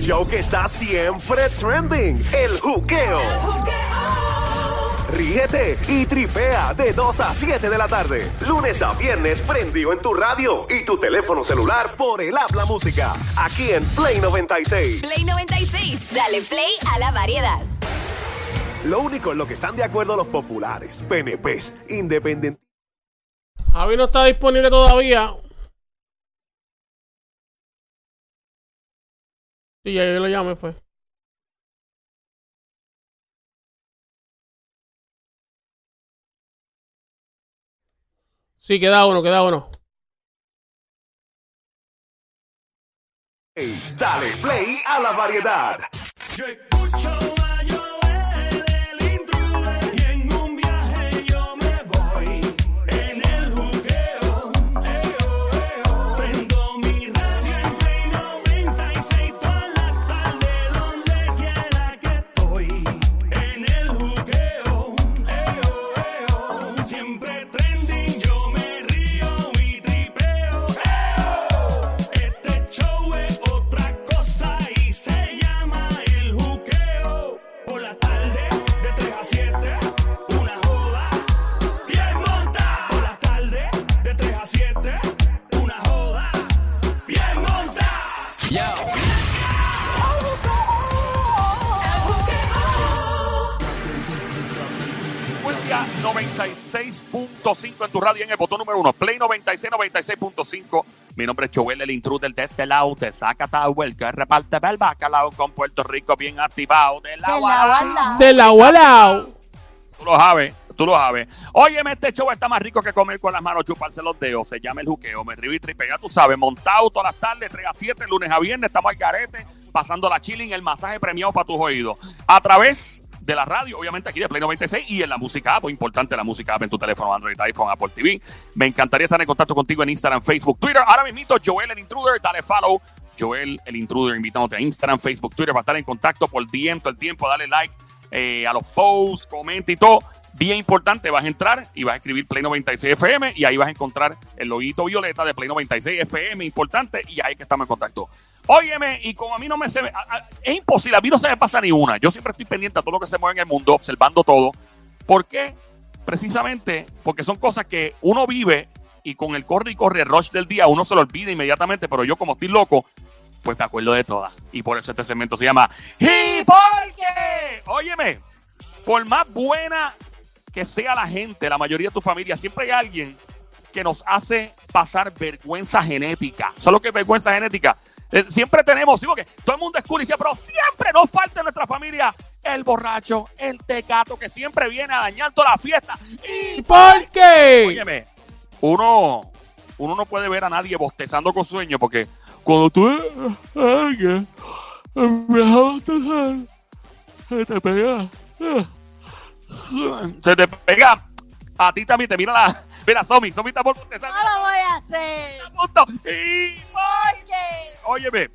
show que está siempre trending, el juqueo. Ríete y tripea de 2 a 7 de la tarde. Lunes a viernes prendido en tu radio y tu teléfono celular por el habla música. Aquí en Play 96. Play 96, dale play a la variedad. Lo único en lo que están de acuerdo los populares, PNPs, independientes. Javi no está disponible todavía. Sí, ya yo lo llamé, fue. Sí, queda uno, queda uno. Dale play a la variedad. Frecuencia 96.5 en tu radio en el botón número uno. Play 96, 96.5. Mi nombre es Joel, el intruder de este lado. De Zacatau, el que reparte el bacalao con Puerto Rico bien activado. De la Del agua al lado. Tú lo sabes, tú lo sabes. Óyeme, este show está más rico que comer con las manos, chuparse los dedos. Se llama el juqueo. Me río y tripea, tú sabes. Montado todas las tardes, 3 a 7, lunes a viernes. Estamos al garete, pasando la chilling, el masaje premiado para tus oídos. A través de la radio, obviamente aquí de Play 96 y en la música app, importante la música app en tu teléfono Android, iPhone, Apple TV. Me encantaría estar en contacto contigo en Instagram, Facebook, Twitter. Ahora mismo, Joel el Intruder, dale follow. Joel el Intruder, invitándote a Instagram, Facebook, Twitter para estar en contacto por todo el tiempo, dale like eh, a los posts, comenta y todo. Bien importante, vas a entrar y vas a escribir Play 96 FM y ahí vas a encontrar el loguito violeta de Play 96 FM, importante, y ahí que estamos en contacto. Óyeme, y como a mí no me se es imposible, a mí no se me pasa ni una. Yo siempre estoy pendiente a todo lo que se mueve en el mundo, observando todo. ¿Por qué? Precisamente porque son cosas que uno vive y con el corre y corre rush del día uno se lo olvida inmediatamente, pero yo como estoy loco, pues me acuerdo de todas. Y por eso este segmento se llama ¿Y por qué? Óyeme, por más buena que sea la gente, la mayoría de tu familia, siempre hay alguien que nos hace pasar vergüenza genética. ¿Sabes lo que es vergüenza genética? Eh, siempre tenemos, sí, porque todo el mundo es cool y dice, pero siempre nos falta en nuestra familia el borracho, el tecato, que siempre viene a dañar toda la fiesta. ¿Y por qué? Óyeme, uno, uno no puede ver a nadie bostezando con sueño porque cuando tú alguien se te pega. Se te pega. A ti también te mira la. Mira, Somi, Somi está por bostezar. No lo voy a hacer. Punto. Y- Porque Óyeme,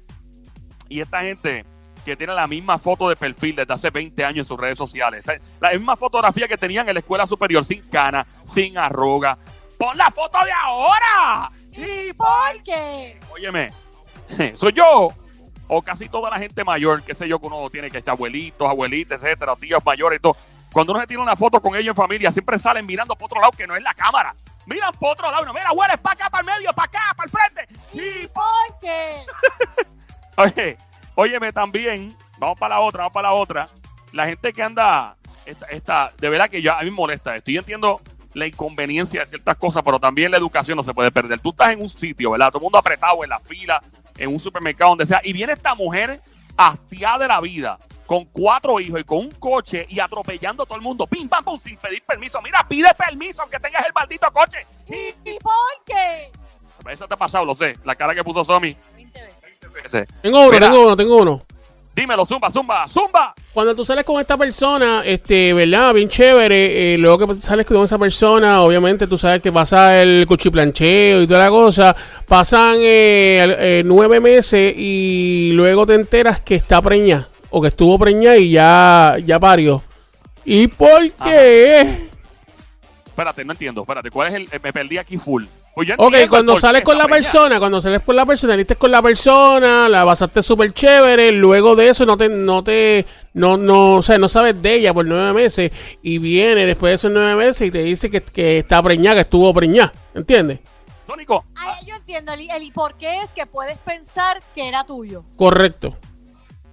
y esta gente que tiene la misma foto de perfil desde hace 20 años en sus redes sociales, o sea, la misma fotografía que tenían en la escuela superior, sin cana, sin arruga. ¡Pon la foto de ahora! ¿Y por qué? Óyeme, soy yo o casi toda la gente mayor, qué sé yo, que uno tiene que echar abuelitos, abuelitas, etcétera, tíos mayores y todo. Cuando uno se tira una foto con ellos en familia, siempre salen mirando para otro lado que no es la cámara. Miran para otro lado. y No, mira, hueles para acá, para el medio, para acá, para el frente. ¿Y por qué? Oye, óyeme también, vamos para la otra, vamos para la otra. La gente que anda, esta, esta, de verdad que yo, a mí me molesta esto. Yo entiendo la inconveniencia de ciertas cosas, pero también la educación no se puede perder. Tú estás en un sitio, ¿verdad? Todo el mundo apretado en la fila, en un supermercado, donde sea, y viene esta mujer hastiada de la vida, con cuatro hijos y con un coche y atropellando a todo el mundo, pim, pam, pum, sin pedir permiso. Mira, pide permiso aunque tengas el maldito coche. ¿Y por qué? Eso te ha pasado, lo sé. La cara que puso Somi. 20 veces. Tengo uno, Mira. tengo uno, tengo uno. Dímelo, zumba, zumba, zumba. Cuando tú sales con esta persona, este, ¿verdad? Bien chévere. eh, luego que sales con esa persona, obviamente tú sabes que pasa el cuchiplancheo y toda la cosa. Pasan eh, eh, nueve meses y luego te enteras que está preñada. O que estuvo preñada y ya, ya parió. ¿Y por qué? Espérate, no entiendo. Espérate, ¿cuál es el. Me perdí aquí full. Pues Ok, cuando sales con la preñada. persona, cuando sales con la persona, saliste con la persona, la pasaste súper chévere, luego de eso no te, no te, no, no, o sea, no sabes de ella por nueve meses y viene después de esos nueve meses y te dice que, que está preñada, que estuvo preñada, ¿entiendes? Sónico, Ay, yo entiendo, el, el y por qué es que puedes pensar que era tuyo. Correcto.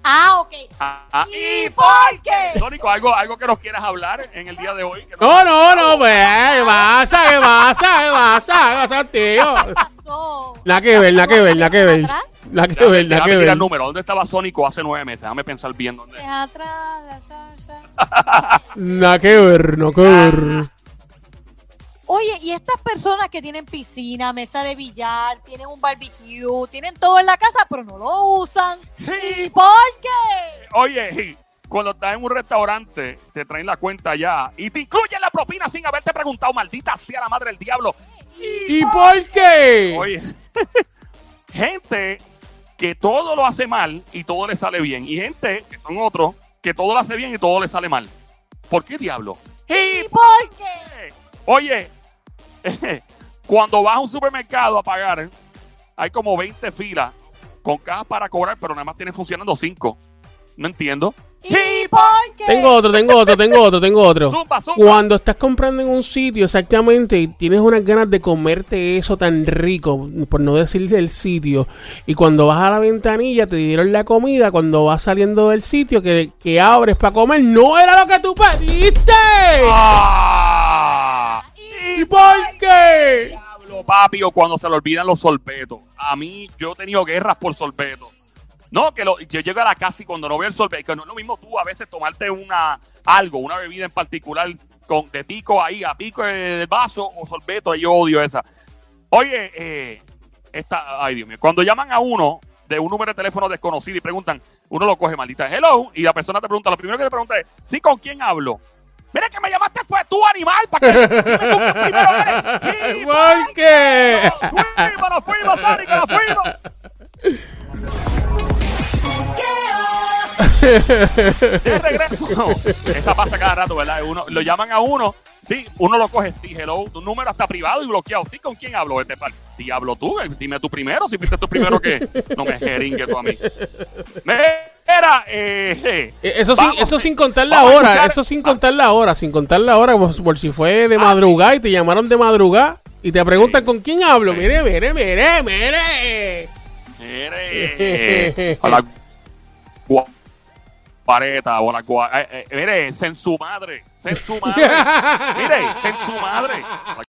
Ah, ok. ah, ah, ¿Y por qué? Sónico, algo, algo que nos quieras hablar en el día de hoy. que No, no, no, pues, ¿qué pasa? ¿Qué pasa? ¿Qué pasa? ¿Qué pasa, tío? ¿Qué pasó? Nada que ver, nada que ver, nada que ver. ¿Atrás? Nada que ver, déjame que ver. el número. ¿Dónde estaba Sónico hace nueve meses? Déjame pensar bien dónde. Es atrás, la. Nada que ver, no que ver. Oye, y estas personas que tienen piscina, mesa de billar, tienen un barbecue, tienen todo en la casa, pero no lo usan. ¿Y por qué? Oye, cuando estás en un restaurante, te traen la cuenta ya y te incluyen la propina sin haberte preguntado, maldita sea la madre del diablo. ¿Y por qué? Oye, gente que todo lo hace mal y todo le sale bien. Y gente, que son otros, que todo lo hace bien y todo le sale mal. ¿Por qué diablo? ¿Y por qué? Oye, cuando vas a un supermercado a pagar, hay como 20 filas con cajas para cobrar, pero nada más tienen funcionando 5. No entiendo. ¿Y por qué? Tengo otro, tengo otro, tengo otro, tengo otro. Zumba, zumba. Cuando estás comprando en un sitio exactamente y tienes unas ganas de comerte eso tan rico, por no decir el sitio, y cuando vas a la ventanilla te dieron la comida, cuando vas saliendo del sitio que, que abres para comer, no era lo que tú pediste. ¡Ah! ¿Y por qué? Diablo, papi, o cuando se le olvidan los sorbetos. A mí, yo he tenido guerras por sorbetos. No, que lo- yo llego a la casa y cuando no veo el sorbeto, que no es lo mismo tú a veces tomarte una algo, una bebida en particular con de pico ahí, a pico del vaso o sorbeto, yo odio esa. Oye, eh, esta, ay Dios mío, cuando llaman a uno de un número de teléfono desconocido y preguntan, uno lo coge, maldita, hello, y la persona te pregunta, lo primero que te pregunta es, sí, ¿con quién hablo? Mira que me llamaste fue tú, animal, para que dime tú primero ¿Por qué? Fuimos, fuimos, Sónico, nos fuimos. De regreso. Esa pasa cada rato, ¿verdad? Uno, lo llaman a uno, sí, uno lo coge, sí, hello, tu número está privado y bloqueado. Sí, ¿con quién hablo? Este pal- diablo tú, eh, dime tú primero, si fuiste tú primero que no me jeringue tú a mí. Mira, eh, Eh, Eso sin, eso sin contar la hora, escuchar- eso sin contar la hora, sin contar la hora, por, por si fue de Ah, madrugada y te llamaron de madrugada y te preguntan con quién hablo. Mire, mire, mire, mire. Mire, a la guareta o la gua- eh, mire, sen su madre, sen su madre, mire, sen su madre.